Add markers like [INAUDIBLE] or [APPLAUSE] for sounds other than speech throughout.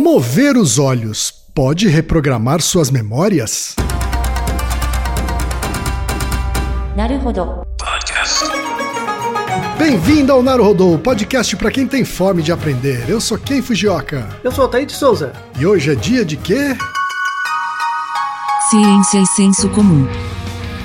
Mover os olhos pode reprogramar suas memórias? Naruhodo. Bem-vindo ao Naruhodô, podcast para quem tem fome de aprender. Eu sou Ken Fujioka. Eu sou Altair de Souza. E hoje é dia de quê? Ciência e senso comum.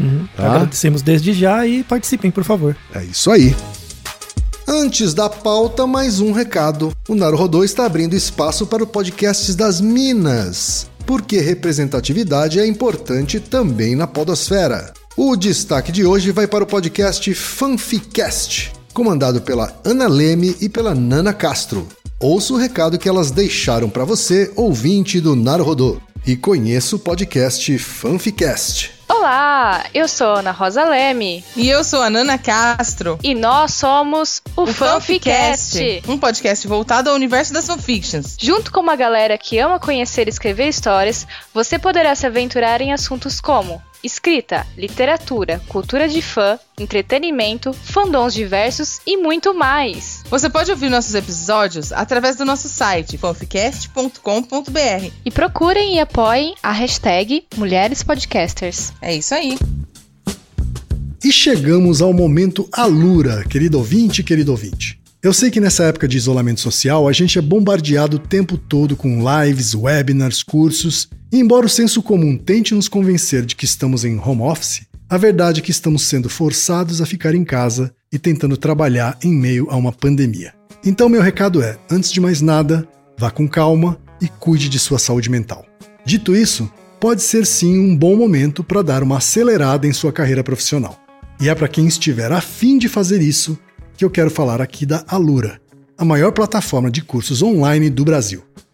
Uhum. Tá. Agradecemos desde já e participem, por favor. É isso aí. Antes da pauta, mais um recado. O Naruhodô está abrindo espaço para o podcast das Minas, porque representatividade é importante também na podosfera. O destaque de hoje vai para o podcast Fanficast, comandado pela Ana Leme e pela Nana Castro. Ouça o recado que elas deixaram para você, ouvinte do Naruhodô. E conheça o podcast Fanficast. Olá, eu sou Ana Rosa Leme E eu sou a Nana Castro. e nós somos o, Fanficast. um podcast voltado ao universo das fanfictions. Junto com uma galera que ama conhecer e escrever histórias, você poderá se aventurar em assuntos como escrita, literatura, cultura de fã, entretenimento, fandoms diversos e muito mais. Você pode ouvir nossos episódios através do nosso site fanficast.com.br. E procurem e apoiem a hashtag Mulheres Podcasters. É isso aí. E chegamos ao momento Alura, querido ouvinte, querido ouvinte. Eu sei que nessa época de isolamento social a gente é bombardeado o tempo todo com lives, webinars, cursos, e embora o senso comum tente nos convencer de que estamos em home office, a verdade é que estamos sendo forçados a ficar em casa e tentando trabalhar em meio a uma pandemia. Então, meu recado é: antes de mais nada, vá com calma e cuide de sua saúde mental. Dito isso, pode ser sim um bom momento para dar uma acelerada em sua carreira profissional. E é para quem estiver afim de fazer isso que eu quero falar aqui da Alura, a maior plataforma de cursos online do Brasil.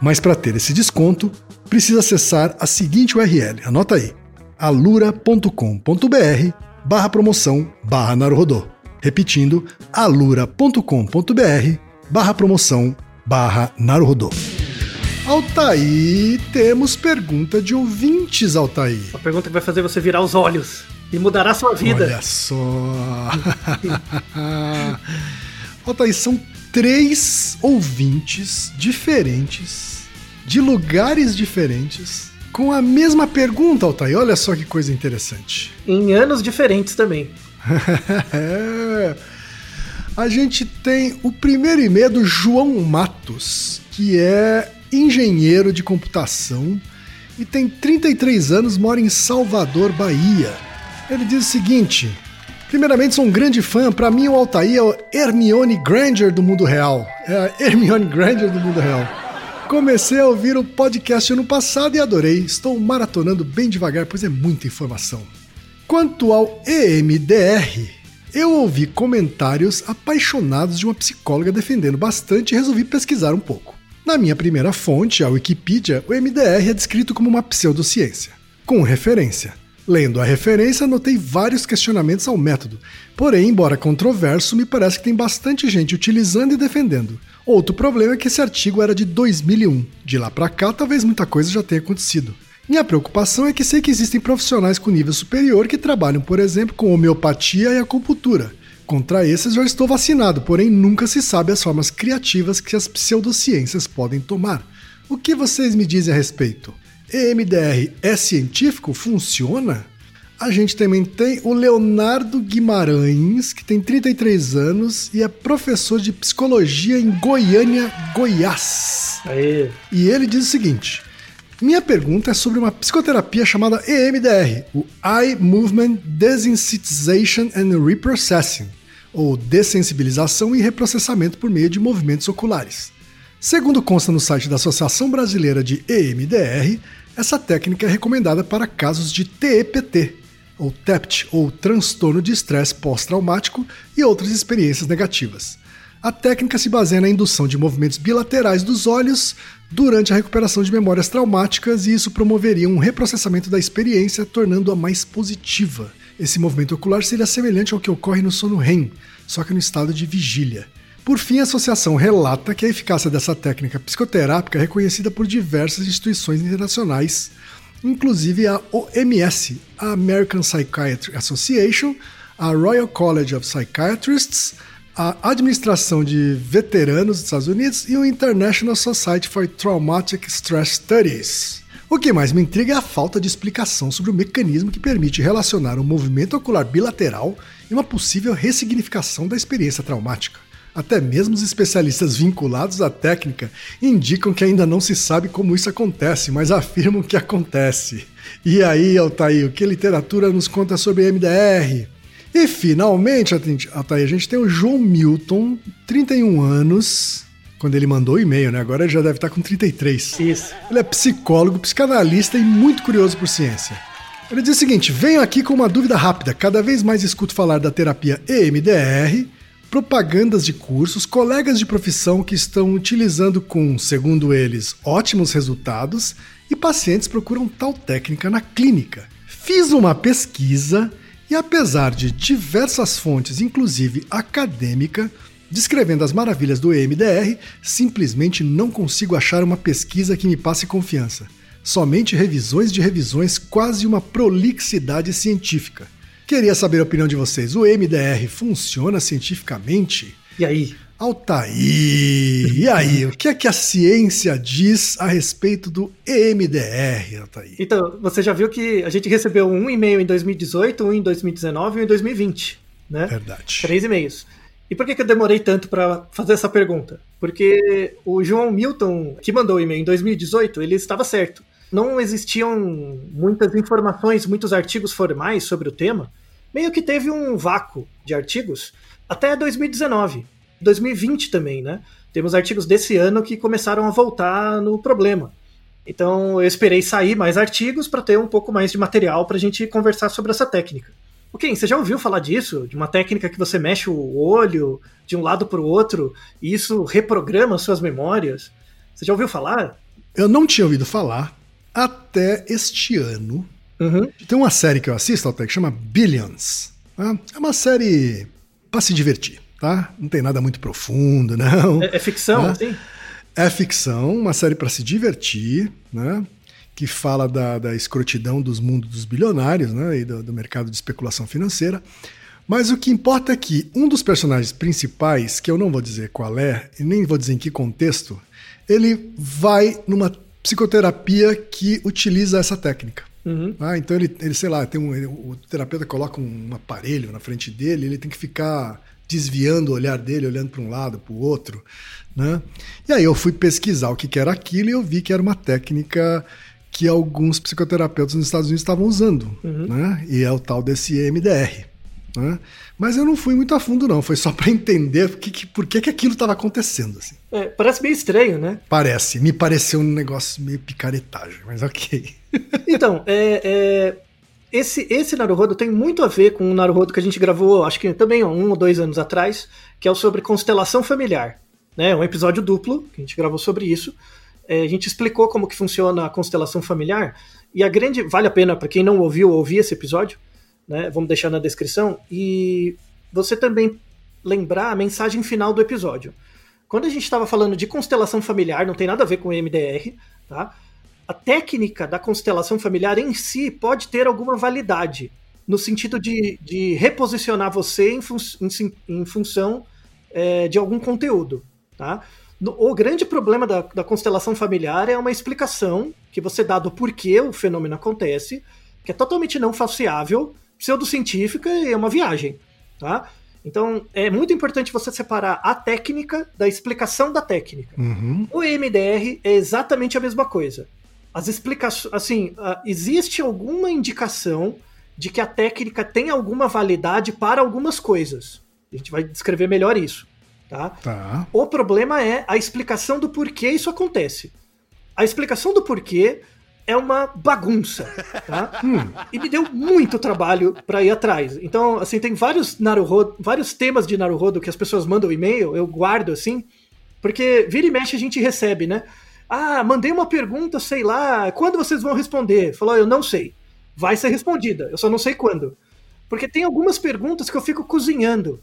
Mas para ter esse desconto, precisa acessar a seguinte URL, anota aí, alura.com.br barra promoção barra Naruhodô. Repetindo, alura.com.br barra promoção barra Naruhodô. Altaí, temos pergunta de ouvintes, Altaí. Uma pergunta que vai fazer você virar os olhos e mudará a sua vida. Olha só. [LAUGHS] Altaí, são três ouvintes diferentes, de lugares diferentes, com a mesma pergunta, Altaí. Olha só que coisa interessante. Em anos diferentes também. [LAUGHS] A gente tem o primeiro e-mail do João Matos, que é engenheiro de computação e tem 33 anos, mora em Salvador, Bahia. Ele diz o seguinte: Primeiramente, sou um grande fã. Pra mim, o Altair é o Hermione Granger do mundo real. É a Hermione Granger do mundo real. Comecei a ouvir o podcast ano passado e adorei. Estou maratonando bem devagar, pois é muita informação. Quanto ao EMDR, eu ouvi comentários apaixonados de uma psicóloga defendendo bastante e resolvi pesquisar um pouco. Na minha primeira fonte, a Wikipedia, o MDR é descrito como uma pseudociência, com referência. Lendo a referência, notei vários questionamentos ao método, porém, embora controverso, me parece que tem bastante gente utilizando e defendendo. Outro problema é que esse artigo era de 2001. De lá para cá, talvez muita coisa já tenha acontecido. Minha preocupação é que sei que existem profissionais com nível superior que trabalham, por exemplo, com homeopatia e acupuntura Contra esses já estou vacinado, porém nunca se sabe as formas criativas que as pseudociências podem tomar. O que vocês me dizem a respeito? EMDR é científico? Funciona? A gente também tem o Leonardo Guimarães, que tem 33 anos e é professor de psicologia em Goiânia, Goiás. Aê. E ele diz o seguinte: minha pergunta é sobre uma psicoterapia chamada EMDR, o Eye Movement Desensitization and Reprocessing, ou dessensibilização e reprocessamento por meio de movimentos oculares. Segundo consta no site da Associação Brasileira de EMDR, essa técnica é recomendada para casos de TEPT, ou TEPT, ou transtorno de estresse pós-traumático e outras experiências negativas. A técnica se baseia na indução de movimentos bilaterais dos olhos durante a recuperação de memórias traumáticas e isso promoveria um reprocessamento da experiência, tornando-a mais positiva. Esse movimento ocular seria semelhante ao que ocorre no sono REM, só que no estado de vigília. Por fim, a associação relata que a eficácia dessa técnica psicoterápica é reconhecida por diversas instituições internacionais, inclusive a OMS, a American Psychiatry Association, a Royal College of Psychiatrists, a Administração de Veteranos dos Estados Unidos e o International Society for Traumatic Stress Studies. O que mais me intriga é a falta de explicação sobre o mecanismo que permite relacionar um movimento ocular bilateral e uma possível ressignificação da experiência traumática. Até mesmo os especialistas vinculados à técnica indicam que ainda não se sabe como isso acontece, mas afirmam que acontece. E aí, Altair, o que a literatura nos conta sobre MDR? E finalmente, Altair, a gente tem o João Milton, 31 anos, quando ele mandou o e-mail, né? Agora ele já deve estar com 33. Isso. Ele é psicólogo, psicanalista e muito curioso por ciência. Ele diz o seguinte: venho aqui com uma dúvida rápida. Cada vez mais escuto falar da terapia EMDR, propagandas de cursos, colegas de profissão que estão utilizando com, segundo eles, ótimos resultados e pacientes procuram tal técnica na clínica. Fiz uma pesquisa e apesar de diversas fontes, inclusive acadêmica, descrevendo as maravilhas do EMDR, simplesmente não consigo achar uma pesquisa que me passe confiança. Somente revisões de revisões, quase uma prolixidade científica. Queria saber a opinião de vocês. O EMDR funciona cientificamente? E aí? Altair, e aí, o que é que a ciência diz a respeito do EMDR, Altair? Então, você já viu que a gente recebeu um e-mail em 2018, um em 2019 e um em 2020, né? Verdade. Três e-mails. E por que, que eu demorei tanto para fazer essa pergunta? Porque o João Milton, que mandou o e-mail em 2018, ele estava certo. Não existiam muitas informações, muitos artigos formais sobre o tema. Meio que teve um vácuo de artigos até 2019. 2020 também, né? Temos artigos desse ano que começaram a voltar no problema. Então eu esperei sair mais artigos para ter um pouco mais de material para a gente conversar sobre essa técnica. O Ken, você já ouviu falar disso? De uma técnica que você mexe o olho de um lado para o outro e isso reprograma suas memórias? Você já ouviu falar? Eu não tinha ouvido falar até este ano. Uhum. Tem uma série que eu assisto, até que chama Billions. Tá? É uma série para se divertir tá? Não tem nada muito profundo, [LAUGHS] não. É, é ficção, né? assim? É ficção, uma série para se divertir, né? Que fala da, da escrotidão dos mundos dos bilionários, né? E do, do mercado de especulação financeira. Mas o que importa é que um dos personagens principais, que eu não vou dizer qual é, e nem vou dizer em que contexto, ele vai numa psicoterapia que utiliza essa técnica. Uhum. Ah, então ele, ele, sei lá, tem um, ele, o terapeuta coloca um aparelho na frente dele, ele tem que ficar desviando o olhar dele, olhando para um lado, para o outro. Né? E aí eu fui pesquisar o que era aquilo e eu vi que era uma técnica que alguns psicoterapeutas nos Estados Unidos estavam usando. Uhum. Né? E é o tal desse EMDR. Né? Mas eu não fui muito a fundo, não. Foi só para entender por que, que, por que, que aquilo estava acontecendo. Assim. É, parece meio estranho, né? Parece. Me pareceu um negócio meio picaretagem, mas ok. [LAUGHS] Então, é, é, esse, esse Naruhodo tem muito a ver com o Naruhodo que a gente gravou, acho que também ó, um ou dois anos atrás, que é o sobre constelação familiar. Né? Um episódio duplo, que a gente gravou sobre isso. É, a gente explicou como que funciona a constelação familiar. E a grande. Vale a pena, para quem não ouviu, ouvir esse episódio né? Vamos deixar na descrição. E você também lembrar a mensagem final do episódio. Quando a gente estava falando de constelação familiar, não tem nada a ver com MDR, tá? A técnica da constelação familiar em si pode ter alguma validade, no sentido de, de reposicionar você em, fun em, em função é, de algum conteúdo, tá? O grande problema da, da, constelação familiar é uma explicação que você dá do porquê o fenômeno acontece, que é totalmente não falseável, pseudocientífica e é uma viagem, tá? Então, é muito importante você separar a técnica da explicação da técnica. Uhum. O EMDR é exatamente a mesma coisa. As explicações, assim, existe alguma indicação de que a técnica tem alguma validade para algumas coisas. A gente vai descrever melhor isso, tá? tá. O problema é a explicação do porquê isso acontece. A explicação do porquê é uma bagunça, tá? [LAUGHS] Hum. E me deu muito trabalho para ir atrás. Então, assim, tem vários Naruhodo, vários temas de Naruhodo que as pessoas mandam e-mail, eu guardo assim, porque vira e mexe a gente recebe, né? Ah, mandei uma pergunta, sei lá, quando vocês vão responder? Falou, eu não sei. Vai ser respondida, eu só não sei quando. Porque tem algumas perguntas que eu fico cozinhando,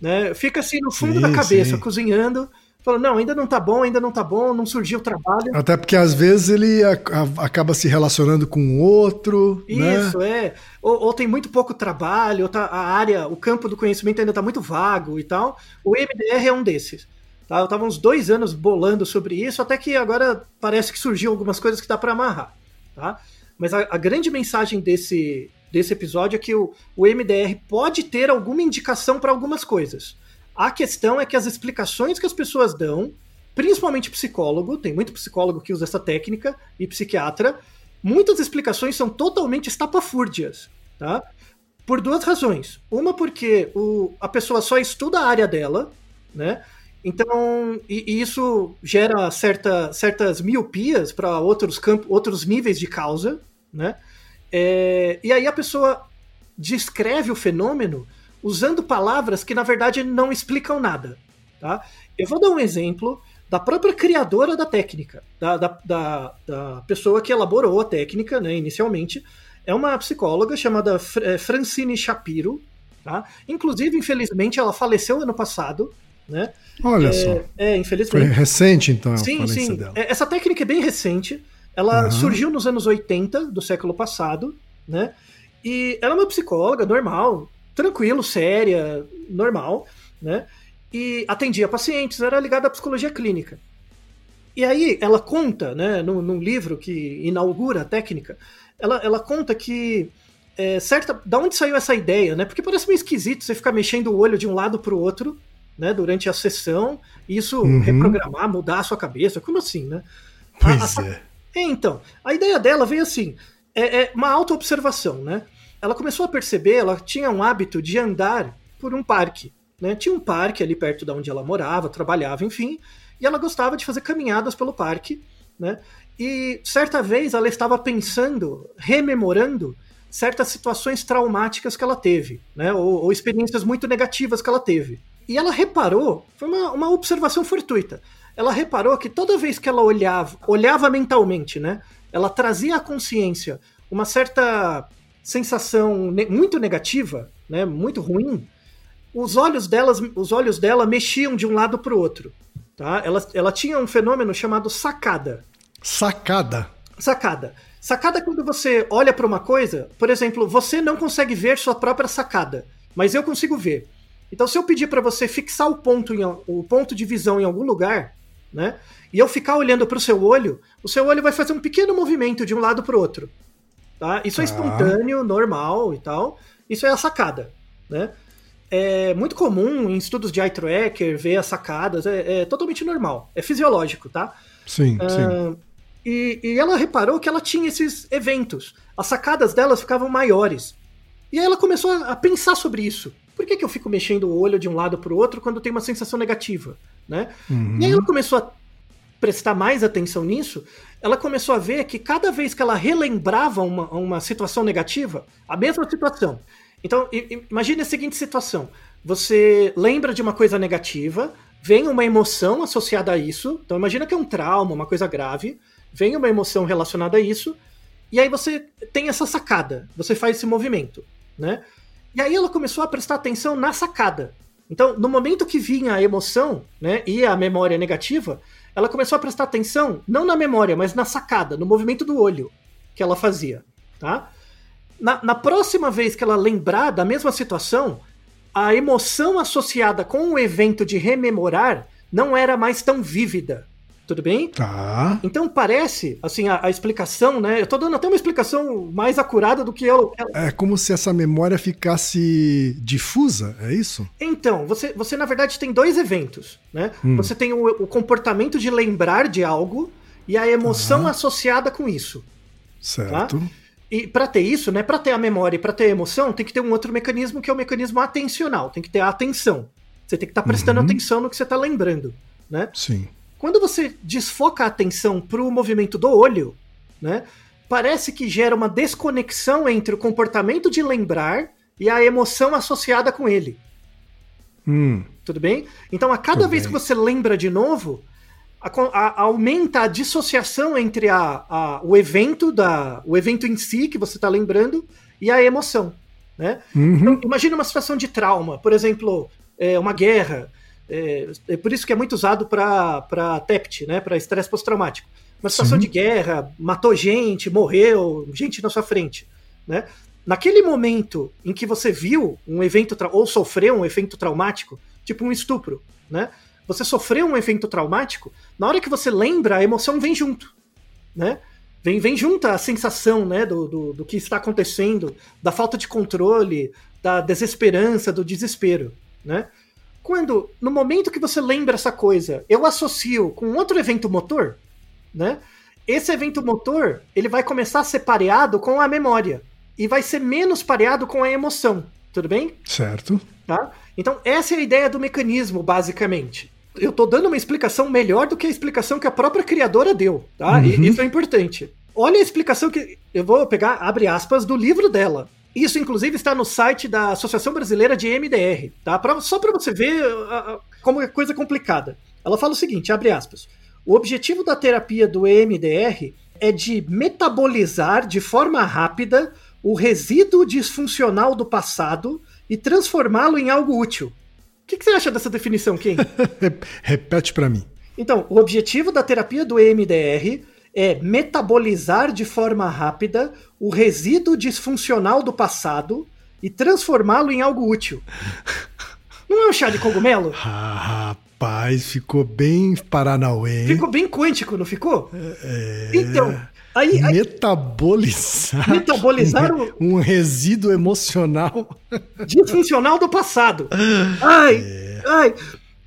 né? Fica assim no fundo sim, da cabeça, sim. cozinhando falou, não, ainda não tá bom, ainda não tá bom, não surgiu o trabalho. Até porque às vezes ele a, a, acaba se relacionando com o outro. Né? Isso, né? é. Ou, ou, tem muito pouco trabalho, ou tá, a área, o campo do conhecimento ainda tá muito vago e tal. O MDR é um desses. Tá? Eu tava uns dois anos bolando sobre isso, até que agora parece que surgiu algumas coisas que dá para amarrar. Tá? Mas a, a, grande mensagem desse, desse episódio é que o, o MDR pode ter alguma indicação para algumas coisas. A questão é que as explicações que as pessoas dão, principalmente psicólogo, tem muito psicólogo que usa essa técnica, e psiquiatra, muitas explicações são totalmente estapafúrdias, tá? Por duas razões. Uma porque o, a pessoa só estuda a área dela, né? Então, e, e isso gera certa, certas miopias para outros campos, outros níveis de causa, né? É, e aí a pessoa descreve o fenômeno usando palavras que na verdade não explicam nada. Tá? Eu vou dar um exemplo da própria criadora da técnica, da, da, da, da pessoa que elaborou a técnica né, inicialmente. É uma psicóloga chamada é, Francine Shapiro. Tá? Inclusive, infelizmente, ela faleceu ano passado. Né? Olha é, só. É, infelizmente. Foi recente, então, sim, sim. Dela. É, essa técnica é bem recente. Ela uhum. surgiu nos anos 80 do século passado, né? E ela é uma psicóloga normal, tranquilo, séria, normal, né? E atendia pacientes, era ligada à psicologia clínica. E aí ela conta, né, num, num livro que inaugura a técnica, ela, ela conta que é, certa, da onde saiu essa ideia, né? Porque parece meio esquisito você ficar mexendo o olho de um lado para o outro, né, durante a sessão, e isso uhum. reprogramar, mudar a sua cabeça, como assim, né? Pois a, a, é. é. Então, a ideia dela veio assim, é, é uma auto-observação, né? Ela começou a perceber, ela tinha um hábito de andar por um parque. Né? Tinha um parque ali perto de onde ela morava, trabalhava, enfim, e ela gostava de fazer caminhadas pelo parque. Né? E certa vez ela estava pensando, rememorando certas situações traumáticas que ela teve, né? ou, ou experiências muito negativas que ela teve. E ela reparou, foi uma, uma observação fortuita, ela reparou que toda vez que ela olhava, olhava mentalmente, né? Ela trazia à consciência uma certa sensação ne muito negativa, né, muito ruim, os olhos delas, os olhos dela mexiam de um lado para o outro, tá? Ela, ela tinha um fenômeno chamado sacada. Sacada. Sacada. Sacada é quando você olha para uma coisa, por exemplo, você não consegue ver sua própria sacada, mas eu consigo ver. Então, se eu pedir para você fixar o ponto, em, o ponto de visão em algum lugar, né? E eu ficar olhando para o seu olho, o seu olho vai fazer um pequeno movimento de um lado para o outro. Tá? Isso é espontâneo, normal e tal. Isso é a sacada, né? É muito comum em estudos de eye tracker ver as sacadas, é, é totalmente normal, é fisiológico, tá? Sim, uh, sim. E, e ela reparou que ela tinha esses eventos. As sacadas delas ficavam maiores. E aí ela começou a, a pensar sobre isso. Por que, que eu fico mexendo o olho de um lado para o outro quando tem uma sensação negativa? Né? Uhum. E aí ela começou a prestar mais atenção nisso, ela começou a ver que cada vez que ela relembrava uma, uma situação negativa, a mesma situação. Então, imagine a seguinte situação: você lembra de uma coisa negativa, vem uma emoção associada a isso. Então, imagina que é um trauma, uma coisa grave, vem uma emoção relacionada a isso, e aí você tem essa sacada, você faz esse movimento, né? E aí ela começou a prestar atenção na sacada. Então, no momento que vinha a emoção, né, e a memória negativa, ela começou a prestar atenção não na memória, mas na sacada, no movimento do olho que ela fazia, tá? Na, na próxima vez que ela lembrar da mesma situação, a emoção associada com o evento de rememorar não era mais tão vívida. Tudo bem? Tá. Então parece, assim, a, a explicação, né? Eu tô dando até uma explicação mais acurada do que eu. É como se essa memória ficasse difusa, é isso? Então, você, você na verdade tem dois eventos, né? Hum. Você tem o, o comportamento de lembrar de algo e a emoção Tá. associada com isso. Certo. E para ter isso, né, para ter a memória e para ter a emoção, tem que ter um outro mecanismo que é o mecanismo atencional, tem que ter a atenção. Você tem que estar prestando Uhum. atenção no que você está lembrando, né? Sim. Quando você desfoca a atenção para o movimento do olho, né, parece que gera uma desconexão entre o comportamento de lembrar e a emoção associada com ele. Hum. Tudo bem? Então, a cada Tudo vez bem. que você lembra de novo, a a- aumenta a dissociação entre a- o evento da, o evento em si que você está lembrando e a emoção, né? Uhum. Então, imagina uma situação de trauma, por exemplo, é, uma guerra. É, é por isso que é muito usado para TEPT, né? Para estresse pós-traumático. Uma situação Sim. de guerra, matou gente, morreu, gente na sua frente, né? Naquele momento em que você viu um evento ou sofreu um evento traumático, tipo um estupro, né? Você sofreu um evento traumático, na hora que você lembra, a emoção vem junto, né? Vem, vem junto a sensação, né, do, do, do que está acontecendo, da falta de controle, da desesperança, do desespero, né? Quando, no momento que você lembra essa coisa, eu associo com outro evento motor, né? Esse evento motor, ele vai começar a ser pareado com a memória e vai ser menos pareado com a emoção, tudo bem? Certo. Tá? Então, essa é a ideia do mecanismo, basicamente. Eu tô dando uma explicação melhor do que a explicação que a própria criadora deu, tá? E Uhum. isso é importante. Olha a explicação que eu vou pegar, abre aspas, do livro dela. Isso, inclusive, está no site da Associação Brasileira de MDR, tá? Pra- só para você ver ah, ah, como é coisa complicada. Ela fala o seguinte, abre aspas. O objetivo da terapia do EMDR é de metabolizar de forma rápida o resíduo disfuncional do passado e transformá-lo em algo útil. O que, que você acha dessa definição, Kim? Re- [LAUGHS] Repete pra mim. Então, o objetivo da terapia do EMDR é metabolizar de forma rápida o resíduo disfuncional do passado e transformá-lo em algo útil. Não é um chá de cogumelo? Ah, [LAUGHS] rapaz, ficou bem Paranauê. Ficou bem quântico, não ficou? É... Então, aí, aí Metabolizar. Metabolizar o- um, um resíduo emocional. [LAUGHS] disfuncional do passado. Ai, ai.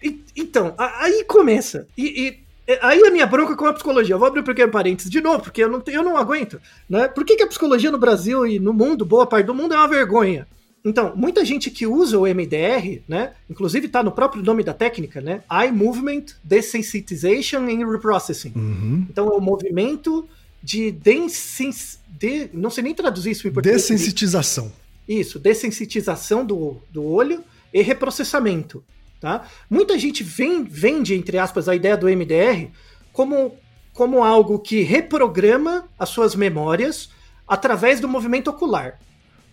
E- então, aí começa. E, e- é, aí a minha bronca com a psicologia. Eu vou abrir um pequeno parênteses de novo, porque eu não, eu não aguento. Né? Por que, que a psicologia no Brasil e no mundo, boa parte do mundo, é uma vergonha? Então, muita gente que usa o MDR, né? Inclusive tá no próprio nome da técnica, né? Eye Movement Desensitization and Reprocessing. Uhum. Então é o movimento de, densens... de não sei nem traduzir isso em português. Dessensitização. Isso, dessensitização do, do olho e reprocessamento. Tá? Muita gente vem, vende, entre aspas, a ideia do MDR como, como algo que reprograma as suas memórias através do movimento ocular.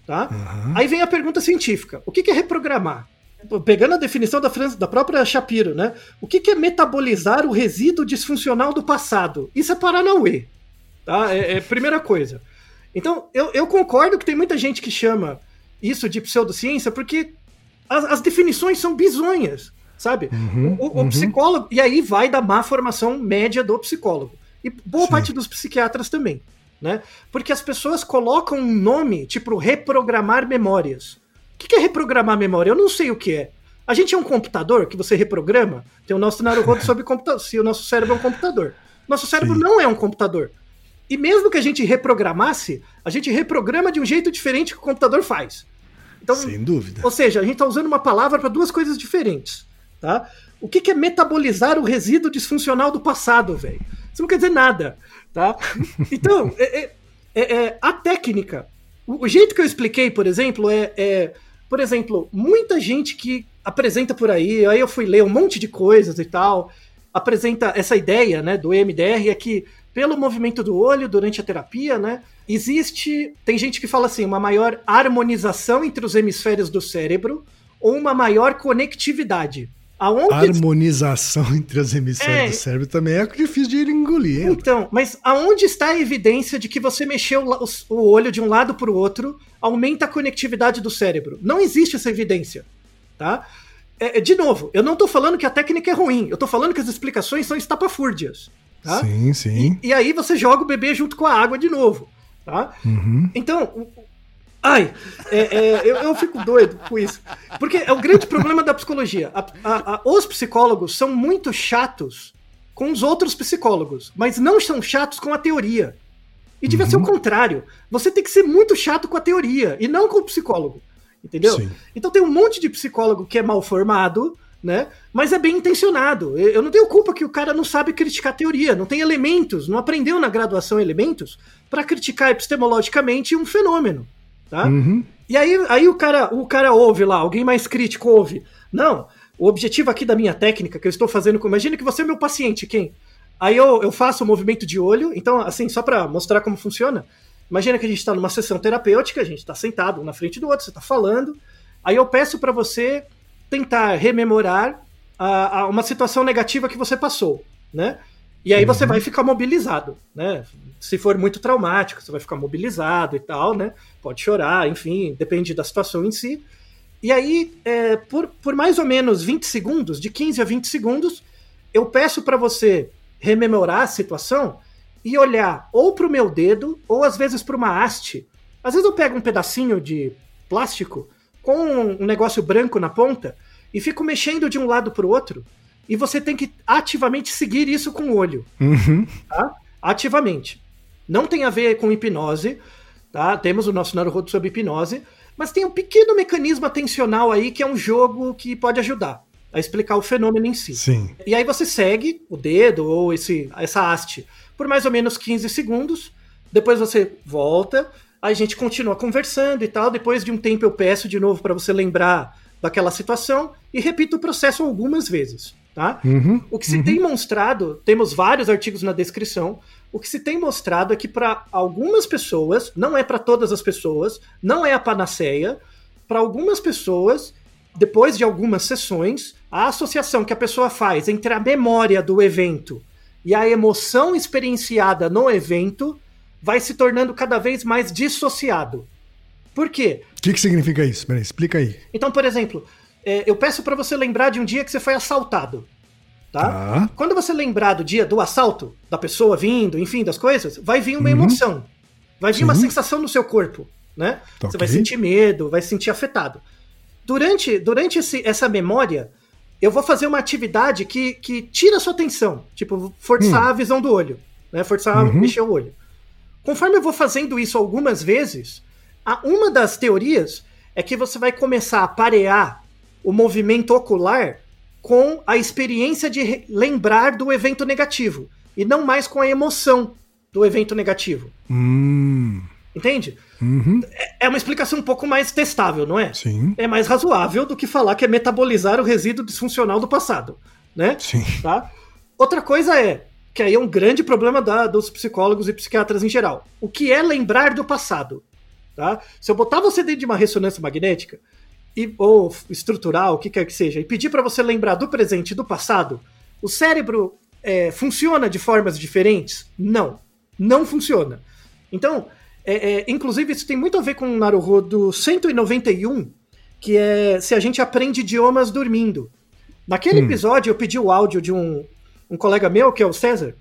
Tá? Uhum. Aí vem a pergunta científica: o que que é reprogramar? Pegando a definição da, Fran- da própria Shapiro, né? O que que é metabolizar o resíduo disfuncional do passado? Isso é Paranauê. Tá? É, é a primeira coisa. Então, eu, eu concordo que tem muita gente que chama isso de pseudociência porque as, as definições são bizonhas, sabe? Uhum, O, o uhum. psicólogo. E aí vai da má formação média do psicólogo. E boa Sim. parte dos psiquiatras também. Né? Porque as pessoas colocam um nome, tipo, reprogramar memórias. O que é reprogramar memória? Eu não sei o que é. A gente é um computador que você reprograma? Tem o nosso Naruhodo [LAUGHS] sobre computador. Se o nosso cérebro é um computador. Nosso cérebro Sim. não é um computador. E mesmo que a gente reprogramasse, a gente reprograma de um jeito diferente que o computador faz. Então, Sem dúvida. ou seja, a gente está usando uma palavra para duas coisas diferentes, tá? O que, que é metabolizar o resíduo disfuncional do passado, velho? Isso não quer dizer nada, tá? [LAUGHS] Então, é- é- é- é, a técnica, o, o jeito que eu expliquei, por exemplo, é, é, por exemplo, muita gente que apresenta por aí, aí eu fui ler um monte de coisas e tal, apresenta essa ideia, né, do EMDR é que pelo movimento do olho durante a terapia, né, existe, tem gente que fala assim, uma maior harmonização entre os hemisférios do cérebro ou uma maior conectividade. Aonde Harmonização entre os hemisférios É. do cérebro também é difícil de engolir. hein? Então, mas aonde está a evidência de que você mexeu o olho de um lado para o outro aumenta a conectividade do cérebro? Não existe essa evidência, tá? É, é, de novo, eu não estou falando que a técnica é ruim, eu estou falando que as explicações são estapafúrdias, tá? Sim, sim. E aí você joga o bebê junto com a água de novo, tá? Uhum. Então, o- ai, é, é, eu, eu fico doido com isso. Porque é o grande problema da psicologia. A- a- a- os psicólogos são muito chatos com os outros psicólogos, mas não são chatos com a teoria. E devia ser o contrário. Você tem que ser muito chato com a teoria e não com o psicólogo. Entendeu? Sim. Então tem um monte de psicólogo que é mal formado, né? Mas é bem intencionado. Eu eu não tenho culpa que o cara não sabe criticar a teoria, não tem elementos, não aprendeu na graduação elementos para criticar epistemologicamente um fenômeno, tá? Uhum. E aí, aí o cara, o cara ouve lá, alguém mais crítico ouve. Não, o objetivo aqui da minha técnica que eu estou fazendo com, imagina que você é meu paciente, quem? Aí eu, eu faço o movimento de olho, então assim, só para mostrar como funciona. Imagina que a gente está numa sessão terapêutica, a gente está sentado um na frente do outro, você está falando. Aí eu peço para você tentar rememorar a, a uma situação negativa que você passou, né? E aí você vai ficar mobilizado, né? Se for muito traumático, você vai ficar mobilizado e tal, né? Pode chorar, enfim, depende da situação em si. E aí, é, por, por mais ou menos 20 segundos, de 15 a 20 segundos, eu peço para você rememorar a situação e olhar ou para o meu dedo, ou às vezes para uma haste. Às vezes eu pego um pedacinho de plástico com um negócio branco na ponta e fico mexendo de um lado para o outro. E você tem que ativamente seguir isso com o olho Uhum. tá? Ativamente. Não tem a ver com hipnose, tá? Temos o nosso Naruhodo sobre hipnose, mas tem um pequeno mecanismo atencional aí que é um jogo que pode ajudar a explicar o fenômeno em si. Sim. E aí você segue o dedo ou esse, essa haste por mais ou menos 15 segundos, depois você volta, aí a gente continua conversando e tal, depois de um tempo eu peço de novo para você lembrar daquela situação e repito o processo algumas vezes, tá? Uhum. O que se tem mostrado, temos vários artigos na descrição, o que se tem mostrado é que para algumas pessoas, não é para todas as pessoas, não é a panaceia, para algumas pessoas, depois de algumas sessões, a associação que a pessoa faz entre a memória do evento e a emoção experienciada no evento vai se tornando cada vez mais dissociado. Por quê? O que, que significa isso? Peraí, explica aí. Então, por exemplo, é, eu peço para você lembrar de um dia que você foi assaltado. Tá? Tá. Quando você lembrar do dia do assalto, da pessoa vindo, enfim, das coisas, vai vir uma emoção. Vai vir uma Sim. sensação no seu corpo, né? Tá Você vai sentir medo, vai se sentir afetado. Durante, durante esse- essa memória, eu vou fazer uma atividade que, que tira a sua atenção. Tipo, forçar a visão do olho. Né? Forçar a Uhum. mexer o olho. Conforme eu vou fazendo isso algumas vezes, a- uma das teorias é que você vai começar a parear o movimento ocular com a experiência de lembrar do evento negativo e não mais com a emoção do evento negativo. Hum. Entende? Uhum. É uma explicação um pouco mais testável, não é? Sim. É mais razoável do que falar que é metabolizar o resíduo disfuncional do passado, né? Sim. tá? Outra coisa é, que aí é um grande problema da- dos psicólogos e psiquiatras em geral. O que é lembrar do passado? Tá? Se eu botar você dentro de uma ressonância magnética, e, ou estrutural, o que quer que seja, e pedir para você lembrar do presente e do passado, o cérebro é, funciona de formas diferentes? Não. Não funciona. Então, é, é, inclusive, isso tem muito a ver com o Naruhodo 191, que é se a gente aprende idiomas dormindo. Naquele Hum. episódio, eu pedi o áudio de um, um colega meu, que é o César,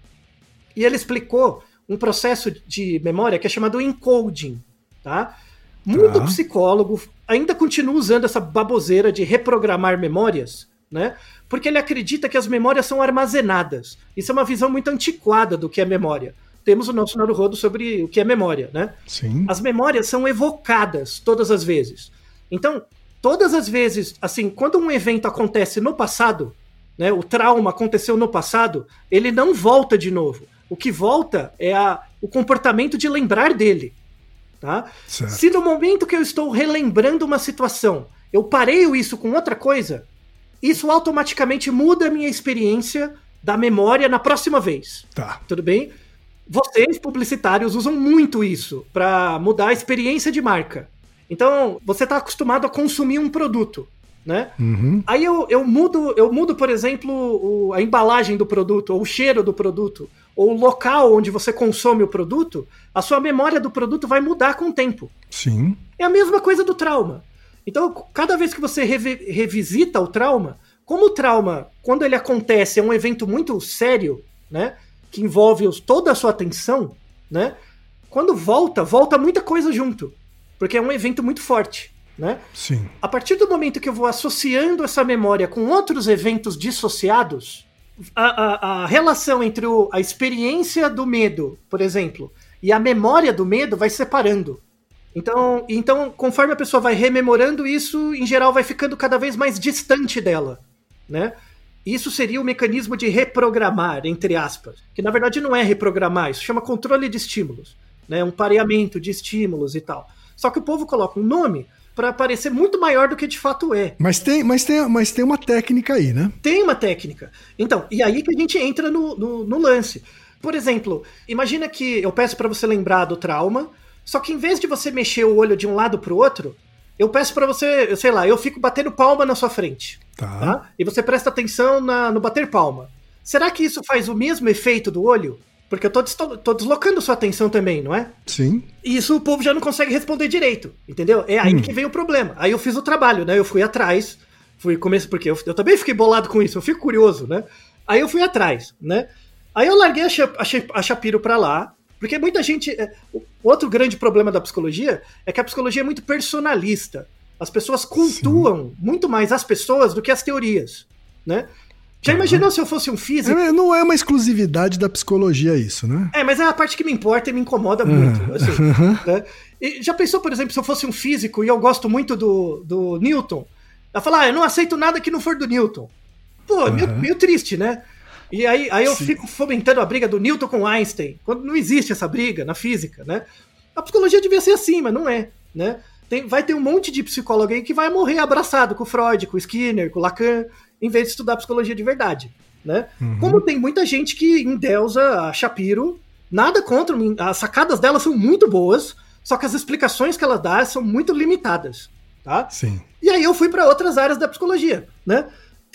e ele explicou um processo de memória que é chamado encoding, tá? Muito Tá. psicólogo ainda continua usando essa baboseira de reprogramar memórias, né? Porque ele acredita que as memórias são armazenadas. Isso é uma visão muito antiquada do que é memória. Temos o nosso Naruhodo sobre o que é memória, né? Sim. As memórias são evocadas todas as vezes. Então, todas as vezes, assim, quando um evento acontece no passado, né, o trauma aconteceu no passado, ele não volta de novo. O que volta é a, o comportamento de lembrar dele. Tá? Certo. Se no momento que eu estou relembrando uma situação, eu pareio isso com outra coisa, isso automaticamente muda a minha experiência da memória na próxima vez. Tá. Tudo bem? Vocês, publicitários, usam muito isso para mudar a experiência de marca. Então, você está acostumado a consumir um produto, né? Uhum. Aí eu, eu mudo, eu mudo, por exemplo, o- a embalagem do produto, ou o cheiro do produto, ou o local onde você consome o produto, a sua memória do produto vai mudar com o tempo. Sim. É a mesma coisa do trauma. Então, cada vez que você revi- revisita o trauma, como o trauma, quando ele acontece, é um evento muito sério, né? Que envolve os- toda a sua atenção, né? Quando volta, volta muita coisa junto. Porque é um evento muito forte, né? Sim. A partir do momento que eu vou associando essa memória com outros eventos dissociados, a, a- a relação entre o- a experiência do medo, por exemplo, e a memória do medo vai separando. Então, então, conforme a pessoa vai rememorando isso, em geral vai ficando cada vez mais distante dela, né? Isso seria o mecanismo de reprogramar, entre aspas, que na verdade não é reprogramar, isso chama controle de estímulos, né? Um pareamento de estímulos e tal. Só que o povo coloca um nome para parecer muito maior do que de fato é. Mas tem, mas, tem, mas tem uma técnica aí, né? Tem uma técnica. Então, e aí que a gente entra no, no, no lance. Por exemplo, imagina que eu peço para você lembrar do trauma, só que em vez de você mexer o olho de um lado pro outro, eu peço para você, eu sei lá, eu fico batendo palma na sua frente, Tá. tá? E você presta atenção na- no bater palma. Será que isso faz o mesmo efeito do olho? Porque eu tô, tô deslocando sua atenção também, não é? Sim. E isso o povo já não consegue responder direito, entendeu? É aí que vem o problema. Aí eu fiz o trabalho, né? Eu fui atrás, fui começo porque eu, eu também fiquei bolado com isso, eu fico curioso, né? Aí eu fui atrás, né? Aí eu larguei a, a, a Shapiro pra lá, porque muita gente. é, Outro grande problema da psicologia é que a psicologia é muito personalista. As pessoas cultuam muito mais as pessoas do que as teorias, né? Já imaginou se eu fosse um físico? É, não é uma exclusividade da psicologia isso, né? É, mas é a parte que me importa e me incomoda muito. assim, [LAUGHS] né? Já pensou, por exemplo, se eu fosse um físico e eu gosto muito do, do Newton? Eu falar, ah, eu não aceito nada que não for do Newton. Pô, é meio, meio triste, né? E aí, aí eu Sim. fico fomentando a briga do Newton com Einstein, quando não existe essa briga na física, né? A psicologia devia ser assim, mas não é, né? Tem, vai ter um monte de psicólogo aí que vai morrer abraçado com o Freud, com o Skinner, com o Lacan, em vez de estudar psicologia de verdade, né? Como tem muita gente que endeusa a Shapiro, nada contra, as sacadas dela são muito boas, só que as explicações que ela dá são muito limitadas, tá? Sim. E aí eu fui para outras áreas da psicologia, né?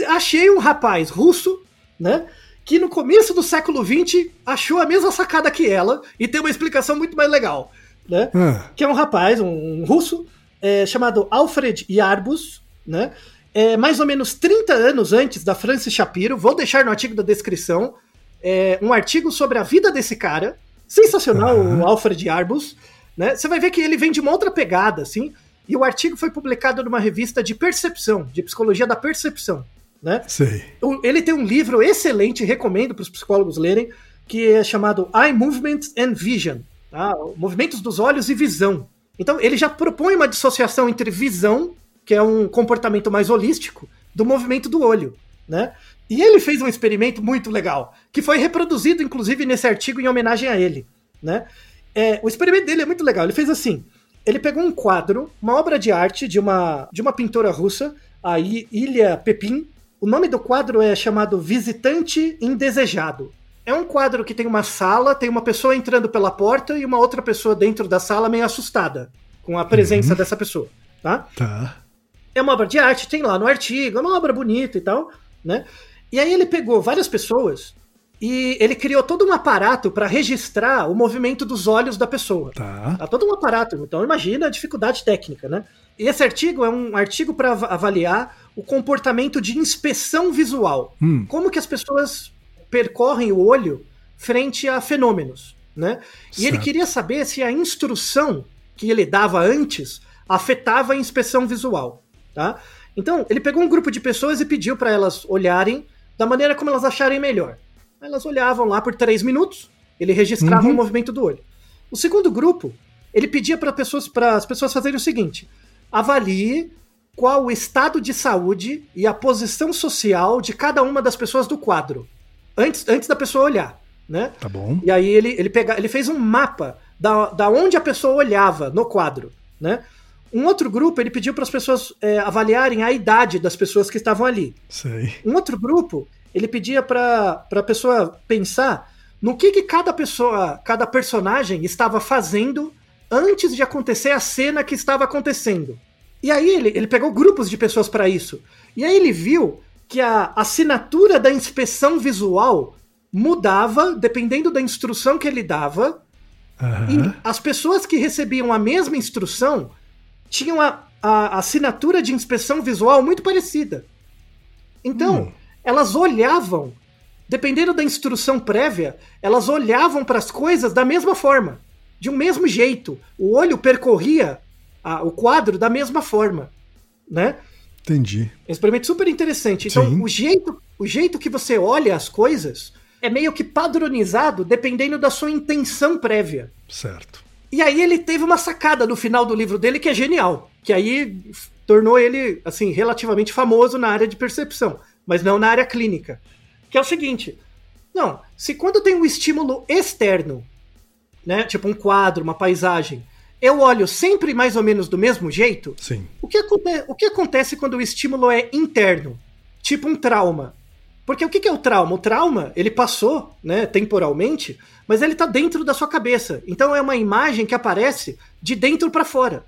Achei um rapaz russo, né? Que no começo do século XX achou a mesma sacada que ela e tem uma explicação muito mais legal, né? Ah, que é um rapaz, um, um russo, é, chamado Alfred Yarbus, né? É, mais ou menos 30 anos antes da Francis Shapiro, vou deixar no artigo da descrição, é, um artigo sobre a vida desse cara, sensacional, Aham. o Alfred Yarbus, né? Você vai ver que ele vem de uma outra pegada, assim, e o artigo foi publicado numa revista de percepção, de psicologia da percepção, né? sei. Ele tem um livro excelente, recomendo para os psicólogos lerem, que é chamado Eye Movement and Vision, tá? movimentos dos olhos e visão. Então ele já propõe uma dissociação entre visão, que é um comportamento mais holístico, do movimento do olho, né? E ele fez um experimento muito legal, que foi reproduzido inclusive nesse artigo em homenagem a ele, né? É, o experimento dele é muito legal. Ele fez assim: ele pegou um quadro, uma obra de arte de uma, de uma pintora russa, a Ilha Pepin. O nome do quadro é chamado Visitante Indesejado. É um quadro que tem uma sala, tem uma pessoa entrando pela porta e uma outra pessoa dentro da sala meio assustada com a presença dessa pessoa, tá? Tá. É uma obra de arte, tem lá no artigo, é uma obra bonita e tal, né? E aí ele pegou várias pessoas e ele criou todo um aparato para registrar o movimento dos olhos da pessoa. Tá. Tá todo um aparato, então imagina a dificuldade técnica, né? E esse artigo é um artigo para avaliar o comportamento de inspeção visual. Hum. Como que as pessoas percorrem o olho frente a fenômenos, né? E ele Certo. queria saber se a instrução que ele dava antes afetava a inspeção visual, tá? Então, ele pegou um grupo de pessoas e pediu para elas olharem da maneira como elas acharem melhor. Elas olhavam lá por três minutos, ele registrava Uhum. o movimento do olho. O segundo grupo, ele pedia para pessoas, as pessoas fazerem o seguinte: avalie qual o estado de saúde e a posição social de cada uma das pessoas do quadro. Antes, antes da pessoa olhar, né? Tá bom. E aí ele, ele, pega, ele fez um mapa da, da onde a pessoa olhava no quadro, né? Um outro grupo, ele pediu para as pessoas é, avaliarem a idade das pessoas que estavam ali. Sei. Um outro grupo, ele pedia para a pessoa pensar no que, que cada pessoa, cada personagem estava fazendo antes de acontecer a cena que estava acontecendo. E aí ele, ele pegou grupos de pessoas para isso. E aí ele viu que a assinatura da inspeção visual mudava dependendo da instrução que ele dava. Aham. E as pessoas que recebiam a mesma instrução tinham a, a assinatura de inspeção visual muito parecida. Então, Hum. elas olhavam, dependendo da instrução prévia, elas olhavam para as coisas da mesma forma, de um mesmo jeito. O olho percorria a- o quadro da mesma forma, né? Entendi. É um experimento super interessante. Então, Sim. o jeito, o jeito que você olha as coisas é meio que padronizado dependendo da sua intenção prévia. Certo. E aí ele teve uma sacada no final do livro dele que é genial, que aí tornou ele assim relativamente famoso na área de percepção, mas não na área clínica. Que é o seguinte: não, se quando tem um estímulo externo, né, tipo um quadro, uma paisagem, eu olho sempre mais ou menos do mesmo jeito, Sim. o que, o que acontece quando o estímulo é interno? Tipo um trauma. Porque o que que é o trauma? O trauma, ele passou, né, temporalmente, mas ele tá dentro da sua cabeça. Então é uma imagem que aparece de dentro para fora.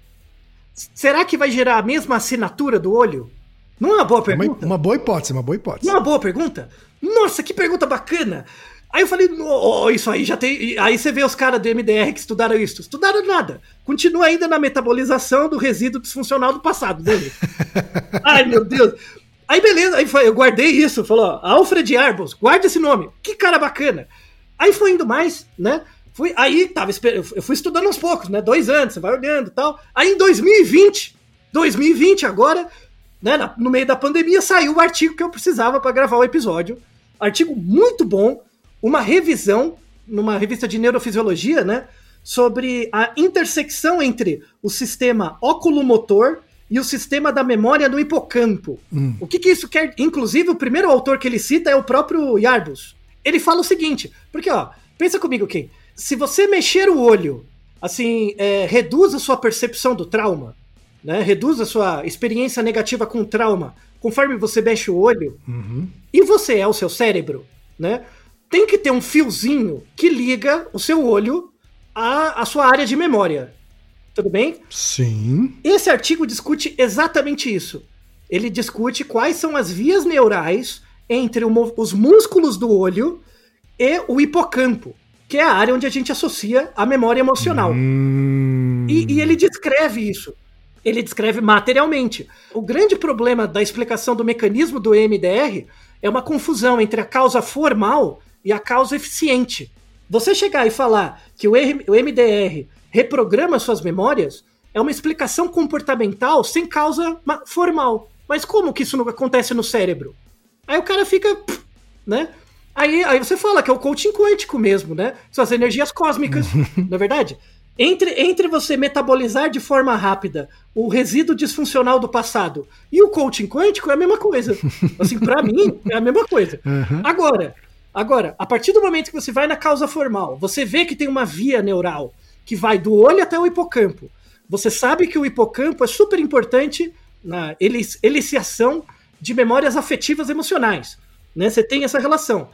Será que vai gerar a mesma assinatura do olho? Não é uma boa É uma, pergunta? uma boa hipótese, uma boa hipótese. Não é uma boa pergunta? Nossa, que pergunta bacana! Aí eu falei, oh, isso aí já tem. Aí você vê os caras do MDR que estudaram isso. Estudaram nada. Continua ainda na metabolização do resíduo disfuncional do passado dele. [LAUGHS] Ai, meu Deus. Aí beleza, aí eu guardei isso, falou, ó, Alfred Arbus, guarda esse nome. Que cara bacana. Aí foi indo mais, né? Fui, aí tava eu fui estudando aos poucos, né? Dois anos, você vai olhando tal. Aí em 2020, 2020 agora, né, no meio da pandemia, saiu o artigo que eu precisava para gravar o episódio. Artigo muito bom, uma revisão numa revista de neurofisiologia, né, sobre a intersecção entre o sistema oculomotor e o sistema da memória no hipocampo. Hum. O que, que isso quer? Inclusive, o primeiro autor que ele cita é o próprio Yarbus. Ele fala o seguinte, porque ó, pensa comigo, Ken. Se você mexer o olho, assim, é, reduz a sua percepção do trauma, né? Reduz a sua experiência negativa com o trauma, conforme você mexe o olho, Uhum. e você é o seu cérebro, né? Tem que ter um fiozinho que liga o seu olho à, à sua área de memória. Tudo bem? Sim. Esse artigo discute exatamente isso. Ele discute quais são as vias neurais entre o os músculos do olho e o hipocampo, que é a área onde a gente associa a memória emocional. Hum. E, e ele descreve isso. Ele descreve materialmente. O grande problema da explicação do mecanismo do EMDR é uma confusão entre a causa formal e a causa eficiente. Você chegar e falar que o MDR reprograma suas memórias é uma explicação comportamental sem causa ma- formal. Mas como que isso não acontece no cérebro? Aí o cara fica, né? Aí, aí você fala que é o coaching quântico mesmo, né? São as energias cósmicas, [LAUGHS] não é verdade? Entre, entre você metabolizar de forma rápida o resíduo disfuncional do passado e o coaching quântico é a mesma coisa. Assim, pra [LAUGHS] mim, é a mesma coisa. Uhum. Agora, agora, a partir do momento que você vai na causa formal, você vê que tem uma via neural que vai do olho até o hipocampo. Você sabe que o hipocampo é super importante na elici- eliciação de memórias afetivas emocionais. Né? Você tem essa relação.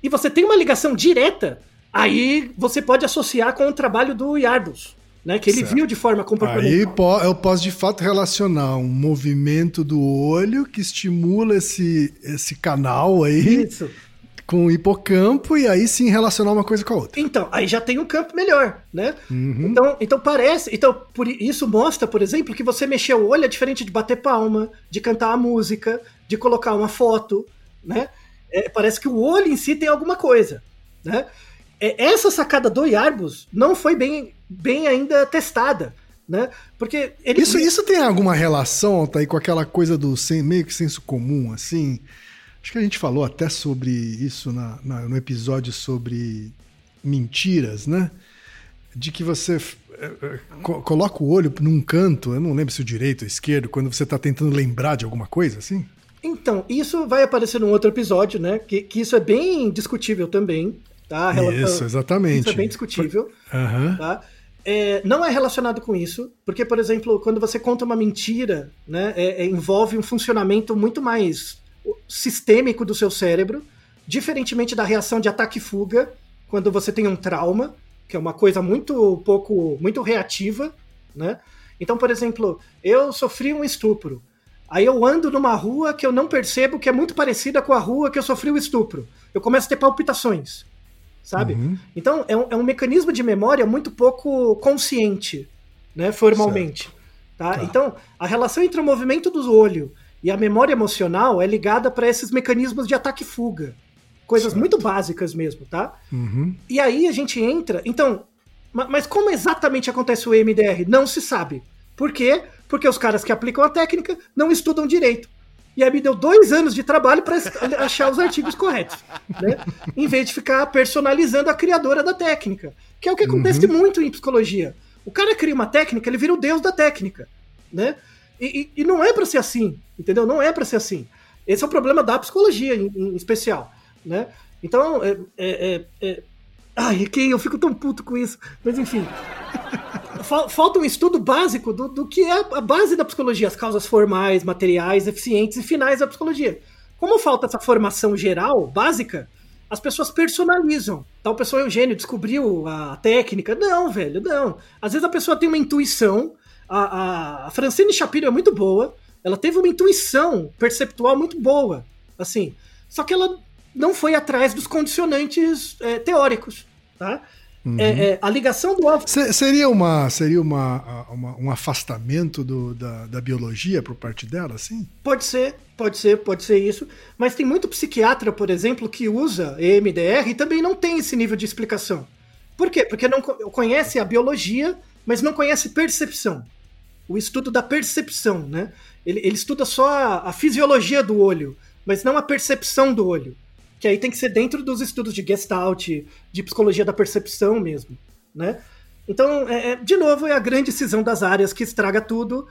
E você tem uma ligação direta, aí você pode associar com o trabalho do Yardus, né? que ele Certo. viu de forma comportamental. Aí eu posso de fato relacionar um movimento do olho que estimula esse, esse canal aí Isso. Com o hipocampo e aí sim relacionar uma coisa com a outra. Então, aí já tem um campo melhor, né? Uhum. Então, então parece. Então, por isso mostra, por exemplo, que você mexer o olho é diferente de bater palma, de cantar a música, de colocar uma foto, né? É, parece que o olho em si tem alguma coisa, né? É, essa sacada do Yarbus não foi bem, bem ainda testada, né? Porque ele Isso, isso tem alguma relação, tá aí, com aquela coisa do sen- meio que senso comum, assim? Acho que a gente falou até sobre isso na- na- no episódio sobre mentiras, né? de que você é, é, co coloca o olho num canto, eu não lembro se o direito ou esquerdo, quando você está tentando lembrar de alguma coisa, assim? Então, isso vai aparecer num outro episódio, né? Que, que isso é bem discutível também, tá? Relação... Isso, exatamente. Isso é bem discutível, uhum. tá? É, não é relacionado com isso, porque, por exemplo, quando você conta uma mentira, né, é, é, envolve um funcionamento muito mais sistêmico do seu cérebro, diferentemente da reação de ataque e fuga, quando você tem um trauma, que é uma coisa muito pouco, muito reativa, né? Então, por exemplo, eu sofri um estupro. Aí eu ando numa rua que eu não percebo que é muito parecida com a rua que eu sofri o estupro. Eu começo a ter palpitações sabe? Uhum. Então é um, é um, mecanismo de memória muito pouco consciente, né, formalmente. Tá? tá? Então a relação entre o movimento do olho e a memória emocional é ligada para esses mecanismos de ataque e fuga. Coisas certo. muito básicas mesmo, tá? Uhum. E aí a gente entra. Então, mas como exatamente acontece o EMDR? Não se sabe. Por quê? Porque os caras que aplicam a técnica não estudam direito. E aí me deu dois anos de trabalho para [LAUGHS] achar os artigos corretos, né? Em vez de ficar personalizando a criadora da técnica, que é o que acontece uhum. muito em psicologia. O cara cria uma técnica, ele vira o deus da técnica, né? E, e, e não é para ser assim, entendeu? Não é para ser assim. Esse é o problema da psicologia em, em especial, né? Então, é, é, é, é... ai, quem eu fico tão puto com isso, mas enfim [LAUGHS] falta um estudo básico do, do que é a base da psicologia, as causas formais, materiais, eficientes e finais da psicologia. Como falta essa formação geral, básica, as pessoas personalizam. A pessoa é um gênio, descobriu a técnica. Não, velho, não. Às vezes a pessoa tem uma intuição. A, a, Francine Shapiro é muito boa. Ela teve uma intuição perceptual muito boa. Assim. Só que ela não foi atrás dos condicionantes é, teóricos. Tá? Uhum. É, é, a ligação do alfa. Seria, uma, seria uma, uma um afastamento do, da, da biologia por parte dela, assim? Pode ser, pode ser, pode ser isso. Mas tem muito psiquiatra, por exemplo, que usa EMDR e também não tem esse nível de explicação. Por quê? Porque não conhece a biologia, mas não conhece percepção. O estudo da percepção, né? Ele, ele estuda só a, a fisiologia do olho, mas não a percepção do olho que aí tem que ser dentro dos estudos de Gestalt, de psicologia da percepção mesmo, né? Então, é, é, de novo, é a grande cisão das áreas que estraga tudo.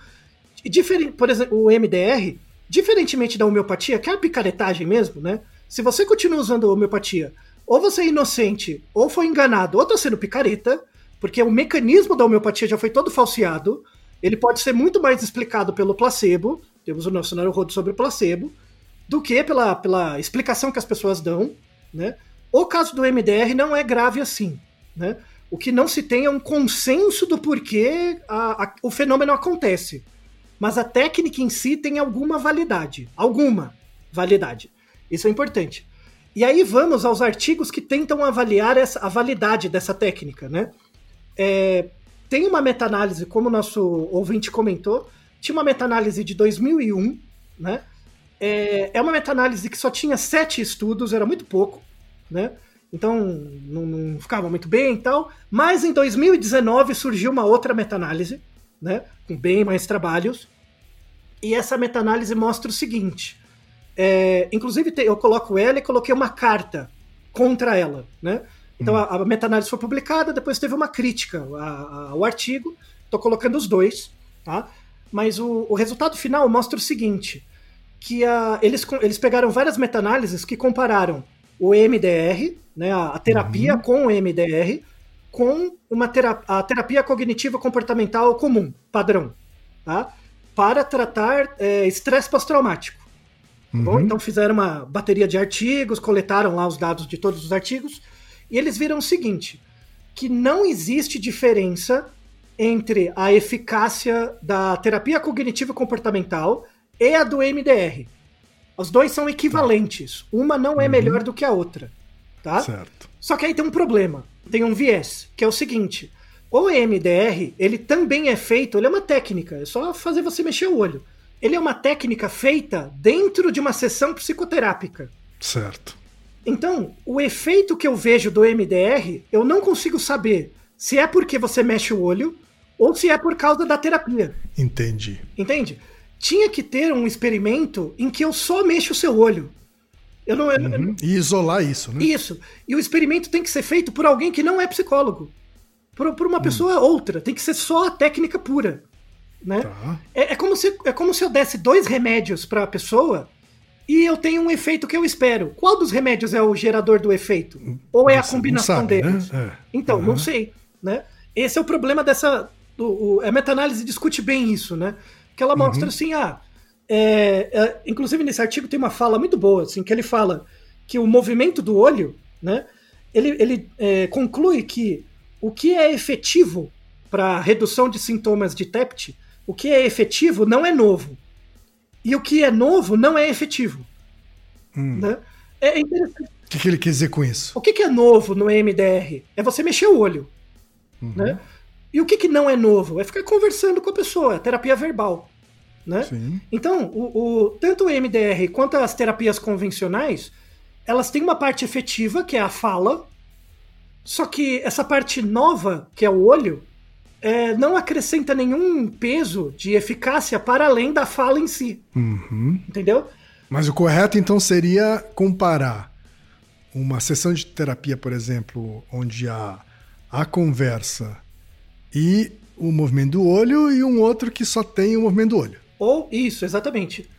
Por exemplo, o MDR, diferentemente da homeopatia, que é a picaretagem mesmo, né? Se você continua usando homeopatia, ou você é inocente, ou foi enganado, ou está sendo picareta, porque o mecanismo da homeopatia já foi todo falseado, ele pode ser muito mais explicado pelo placebo, temos o nosso Naruhodo sobre o placebo, do que pela, pela explicação que as pessoas dão, né? O caso do MDR não é grave assim, né? O que não se tem é um consenso do porquê a, a, o fenômeno acontece. Mas a técnica em si tem alguma validade. Alguma validade. Isso é importante. E aí vamos aos artigos que tentam avaliar essa, a validade dessa técnica, né? É, tem uma meta-análise, como o nosso ouvinte comentou, tinha uma meta-análise de 2001, né? É, é uma meta-análise que só tinha sete estudos, era muito pouco, né? Então não, não ficava muito bem e tal. Mas em 2019 surgiu uma outra meta-análise, né? Com bem mais trabalhos. E essa meta-análise mostra o seguinte. É, inclusive eu coloco ela e coloquei uma carta contra ela, né? Então hum. a, a meta-análise foi publicada, depois teve uma crítica ao artigo. Estou colocando os dois, tá? Mas o, o resultado final mostra o seguinte: que a, eles, eles pegaram várias meta-análises que compararam o EMDR, né, a, a terapia uhum. com o EMDR, com uma terapia, a terapia cognitiva comportamental comum, padrão, tá? para tratar é, estresse pós-traumático. Tá uhum. Então fizeram uma bateria de artigos, coletaram lá os dados de todos os artigos, e eles viram o seguinte, que não existe diferença entre a eficácia da terapia cognitiva comportamental e a do MDR. Os dois são equivalentes. Uma não é uhum. melhor do que a outra. Tá? Certo. Só que aí tem um problema. Tem um viés, que é o seguinte. O EMDR, ele também é feito, ele é uma técnica, é só fazer você mexer o olho. Ele é uma técnica feita dentro de uma sessão psicoterápica. Certo. Então, o efeito que eu vejo do MDR, eu não consigo saber se é porque você mexe o olho ou se é por causa da terapia. Entendi. Entende? tinha que ter um experimento em que eu só mexo o seu olho. Eu não, eu, uhum. E isolar isso, né? Isso. E o experimento tem que ser feito por alguém que não é psicólogo. Para uma pessoa outra. Tem que ser só a técnica pura. Né? Tá. É, é como se, é como se eu desse dois remédios para a pessoa e eu tenho um efeito que eu espero. Qual dos remédios é o gerador do efeito? Ou é a Você não combinação sabe, deles? né? É. Então, não Aham. sei, né? Esse é o problema dessa. O, o- a meta-análise discute bem isso, né? Que ela Uhum. mostra assim, ah, é, é, inclusive nesse artigo tem uma fala muito boa, assim, que ele fala que o movimento do olho, né? Ele, ele é, conclui que o que é efetivo para redução de sintomas de TEPT, o que é efetivo não é novo. E o que é novo não é efetivo. Hum. Né? É interessante. O que, que ele quer dizer com isso? O que, que é novo no EMDR? É você mexer o olho. Né? E o que, que não é novo? É ficar conversando com a pessoa, é terapia verbal. Né? Então, o, o- tanto o EMDR quanto as terapias convencionais, elas têm uma parte efetiva, que é a fala, só que essa parte nova, que é o olho, é, não acrescenta nenhum peso de eficácia para além da fala em si. Uhum. Entendeu? Mas o correto então seria comparar uma sessão de terapia, por exemplo, onde há a conversa e o movimento do olho e um outro que só tem o movimento do olho. Ou isso, exatamente.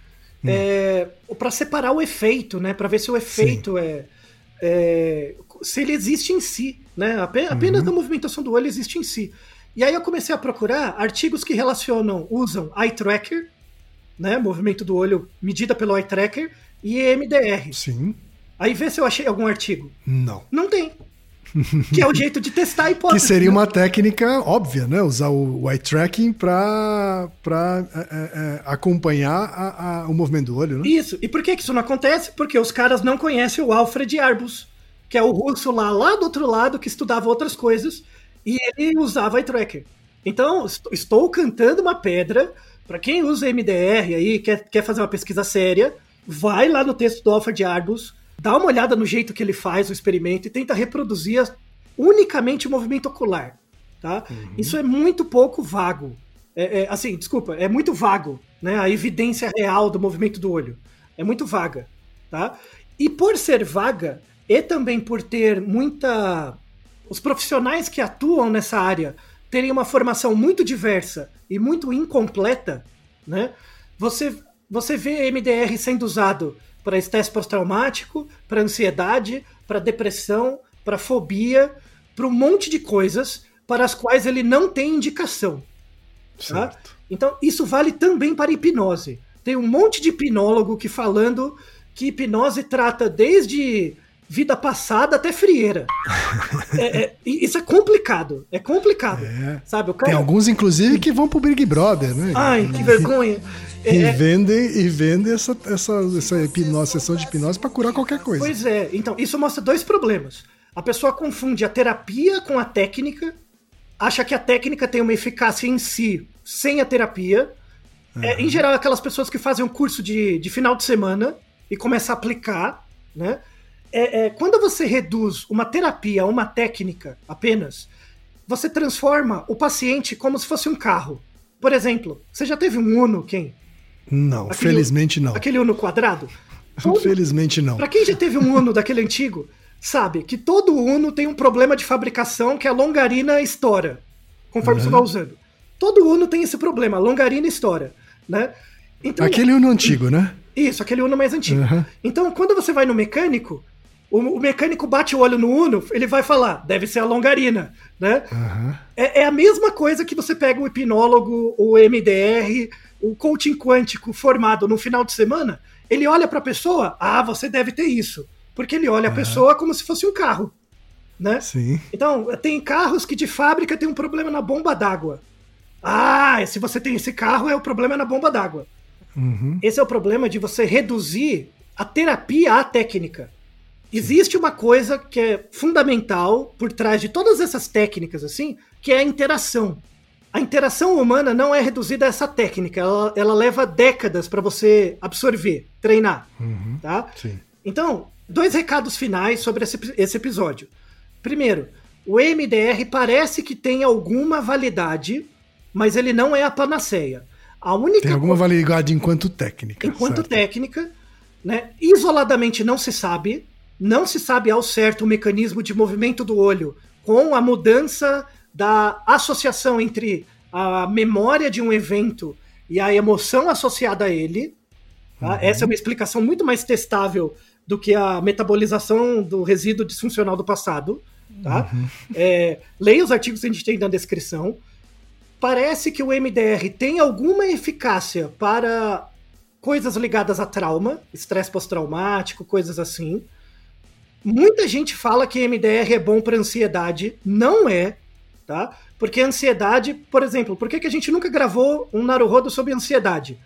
É, para separar o efeito, né? Para ver se o efeito é, é- se ele existe em si, né? Ape- Apenas a movimentação do olho existe em si. E aí eu comecei a procurar artigos que relacionam, usam eye tracker, né? Movimento do olho medida pelo eye tracker e EMDR. Sim. Aí vê se eu achei algum artigo. Não. Não tem. que é o jeito de testar a [LAUGHS] Que hipótese. seria né? uma técnica óbvia, né? Usar o eye tracking para acompanhar a- a- o movimento do olho, né? Isso. E por que que isso não acontece? Porque os caras não conhecem o Alfred Arbus, que é o russo lá, lá do outro lado, que estudava outras coisas, e ele usava eye tracker. Então, est- estou cantando uma pedra. Para quem usa MDR aí, quer, quer fazer uma pesquisa séria, vai lá no texto do Alfred Arbus, dá uma olhada no jeito que ele faz o experimento e tenta reproduzir unicamente o movimento ocular. Tá? Isso é muito pouco vago. É, é, assim, desculpa, é muito vago, né? A evidência real do movimento do olho. É muito vaga, tá? E por ser vaga, e também por ter muita. Os profissionais que atuam nessa área terem uma formação muito diversa e muito incompleta, né? Você, você vê MDR sendo usado para estresse pós-traumático, para ansiedade, para depressão, para fobia, para um monte de coisas para as quais ele não tem indicação. Tá? Certo. Então, isso vale também para hipnose. Tem um monte de hipnólogo que falando que hipnose trata desde vida passada até frieira. [LAUGHS] É- é- isso é complicado. É complicado. É. Sabe? O cara. Tem alguns, inclusive, que vão pro Big Brother, né? Ai, que vergonha. [LAUGHS] É- E é- vendem, e vendem essa, essa, essa hipnose, sessão de hipnose para curar qualquer coisa. Pois é, então isso mostra dois problemas. A pessoa confunde a terapia com a técnica, acha que a técnica tem uma eficácia em si sem a terapia. É, em geral, aquelas pessoas que fazem um curso de, de final de semana e começam a aplicar, né? É, é, quando você reduz uma terapia a uma técnica apenas, você transforma o paciente como se fosse um carro. Por exemplo, você já teve um Uno, quem? Não, Aquele- felizmente não. Aquele Uno quadrado? Todo- [LAUGHS] Felizmente não. Pra quem já teve um Uno daquele antigo, sabe que todo Uno tem um problema de fabricação que a longarina estoura, conforme você vai usando. Todo Uno tem esse problema, a longarina estoura, né? Então, Aquele Uno antigo, né? Isso, aquele Uno mais antigo. Uhum. Então, quando você vai no mecânico, o, mecânico bate o olho no Uno, ele vai falar, deve ser a longarina, né? Aham. É, é a mesma coisa que você pega o hipnólogo, o MDR, o coaching quântico formado no final de semana, ele olha para a pessoa, ah, você deve ter isso. Porque ele olha a pessoa como se fosse um carro, né? Sim. Então, tem carros que de fábrica tem um problema na bomba d'água. Ah, se você tem esse carro, é o problema na bomba d'água. Uhum. Esse é o problema de você reduzir a terapia à técnica. Existe uma coisa que é fundamental por trás de todas essas técnicas, assim, que é a interação. A interação humana não é reduzida a essa técnica, ela, ela leva décadas para você absorver, treinar, Uhum. tá? Sim. Então, dois recados finais sobre esse, esse episódio. Primeiro, o EMDR parece que tem alguma validade, mas ele não é a panaceia. A única Tem alguma validade enquanto técnica. enquanto certo? técnica, né? Isoladamente não se sabe, não se sabe ao certo o mecanismo de movimento do olho com a mudança da associação entre a memória de um evento e a emoção associada a ele. Tá? Essa é uma explicação muito mais testável do que a metabolização do resíduo disfuncional do passado. Tá? É, leia os artigos que a gente tem na descrição. Parece que o MDR tem alguma eficácia para coisas ligadas a trauma, estresse pós-traumático, coisas assim. Muita gente fala que MDR é bom para ansiedade. Não é, tá? Porque ansiedade, por exemplo, por que, que a gente nunca gravou um Naruhodo sobre ansiedade?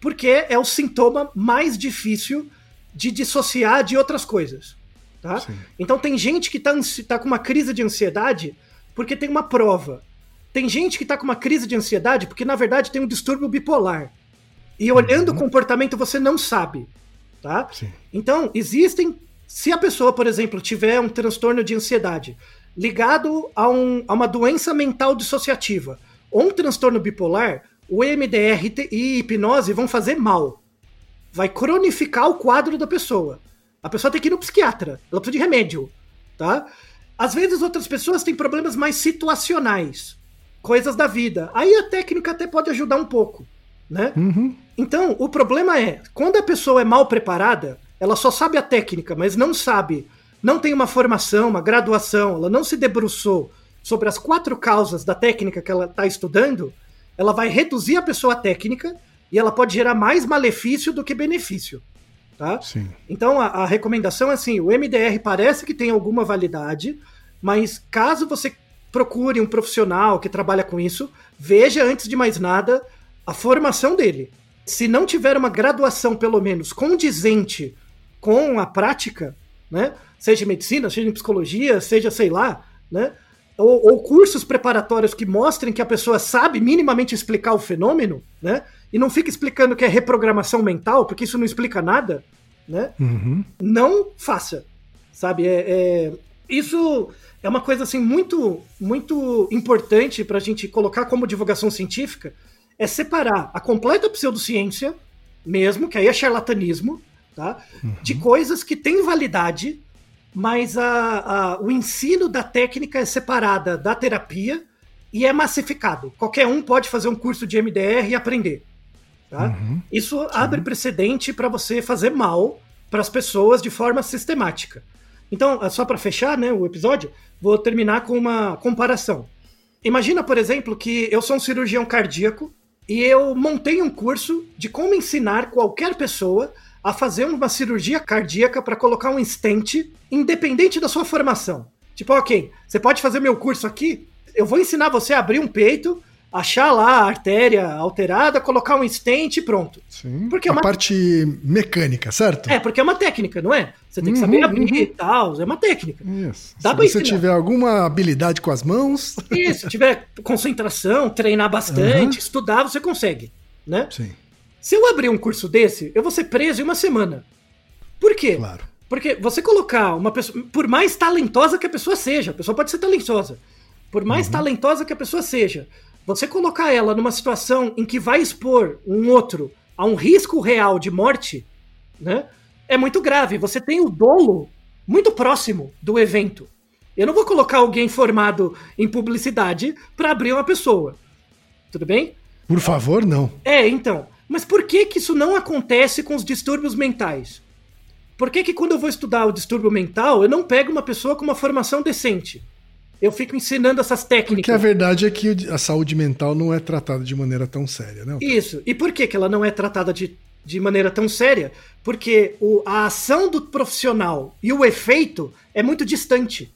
Porque é o sintoma mais difícil de dissociar de outras coisas. Tá? Sim. Então tem gente que tá, tá com uma crise de ansiedade porque tem uma prova. Tem gente que tá com uma crise de ansiedade porque, na verdade, tem um distúrbio bipolar. E olhando o comportamento, você não sabe. Tá? Sim. Então, existem. Se a pessoa, por exemplo, tiver um transtorno de ansiedade ligado a, um- a uma doença mental dissociativa ou um transtorno bipolar, o EMDR te- e hipnose vão fazer mal. Vai cronificar o quadro da pessoa. A pessoa tem que ir no psiquiatra, ela precisa de remédio, tá? Às vezes outras pessoas têm problemas mais situacionais, coisas da vida. Aí a técnica até pode ajudar um pouco, né? Uhum. Então, o problema é, quando a pessoa é mal preparada, ela só sabe a técnica, mas não sabe, não tem uma formação, uma graduação, ela não se debruçou sobre as quatro causas da técnica que ela está estudando, ela vai reduzir a pessoa à técnica e ela pode gerar mais malefício do que benefício. Tá? Sim. Então a, a recomendação é assim: o MDR parece que tem alguma validade, mas caso você procure um profissional que trabalha com isso, veja antes de mais nada a formação dele. Se não tiver uma graduação, pelo menos, condizente com a prática, né? Seja em medicina, seja em psicologia, seja, sei lá, né? Ou, ou cursos preparatórios que mostrem que a pessoa sabe minimamente explicar o fenômeno, né? E não fica explicando que é reprogramação mental, porque isso não explica nada, né? Uhum. não faça, sabe? É, é- isso é uma coisa assim muito, muito importante para a gente colocar como divulgação científica, é separar a completa pseudociência, mesmo que aí é charlatanismo, tá? De coisas que têm validade, mas a, a- o ensino da técnica é separada da terapia e é massificado. Qualquer um pode fazer um curso de MDR e aprender. Tá? Uhum. Isso abre precedente para você fazer mal para as pessoas de forma sistemática. Então, só para fechar né, o episódio, vou terminar com uma comparação. Imagina, por exemplo, que eu sou um cirurgião cardíaco e eu montei um curso de como ensinar qualquer pessoa a fazer uma cirurgia cardíaca para colocar um stent, independente da sua formação. Tipo, ok, você pode fazer meu curso aqui? Eu vou ensinar você a abrir um peito, achar lá a artéria alterada, colocar um stent e pronto. Sim. Porque é uma- parte mecânica, certo? É, porque é uma técnica, não é? Você tem que Uhum, saber abrir uhum. e tal, é uma técnica. Isso. Dá Se você ensinar. tiver alguma habilidade com as mãos. Isso, se tiver concentração, treinar bastante, estudar, você consegue, né? Sim, Se eu abrir um curso desse, eu vou ser preso em uma semana. Por quê? claro. Porque você colocar uma pessoa, por mais talentosa que a pessoa seja, a pessoa pode ser talentosa, por mais talentosa que a pessoa seja, você colocar ela numa situação em que vai expor um outro a um risco real de morte, né? É muito grave. Você tem o dolo muito próximo do evento. Eu não vou colocar alguém formado em publicidade para abrir uma pessoa. Tudo bem? Por favor, não. É, então. Mas por que que isso não acontece com os distúrbios mentais? Por que que quando eu vou estudar o distúrbio mental, eu não pego uma pessoa com uma formação decente? Eu fico ensinando essas Porque a técnicas. verdade é que a saúde mental não é tratada de maneira tão séria, né? Isso. E por que que ela não é tratada de, de maneira tão séria? Porque o, a ação do profissional e o efeito é muito distante.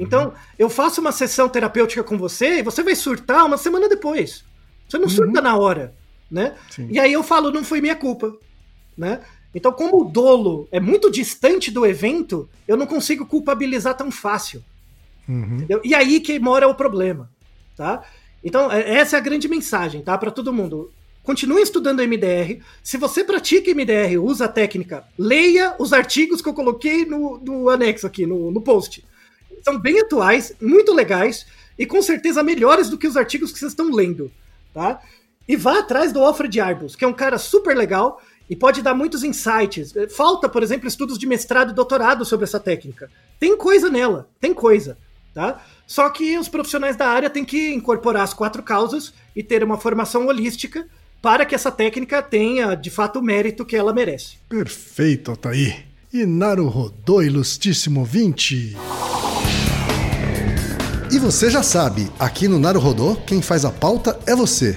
Então, eu faço uma sessão terapêutica com você e você vai surtar uma semana depois. Você não surta na hora, né? Sim. E aí eu falo, não foi minha culpa, né? Então, como o dolo é muito distante do evento, eu não consigo culpabilizar tão fácil. Uhum. E aí que mora o problema, tá? Então, é- essa é a grande mensagem, tá? Para todo mundo. Continue estudando MDR. Se você pratica MDR, usa a técnica, leia os artigos que eu coloquei no, no anexo aqui, no, no post. São bem atuais, muito legais e com certeza melhores do que os artigos que vocês estão lendo, tá? E vá atrás do Alfred Arbus, que é um cara super legal e pode dar muitos insights. Falta, por exemplo, estudos de mestrado e doutorado sobre essa técnica. Tem coisa nela, tem coisa. tá? Só que os profissionais da área têm que incorporar as quatro causas e ter uma formação holística para que essa técnica tenha, de fato, o mérito que ela merece. Perfeito, Altair. E Naruhodô, ilustríssimo 20. E você já sabe, aqui no Naruhodô, quem faz a pauta é você.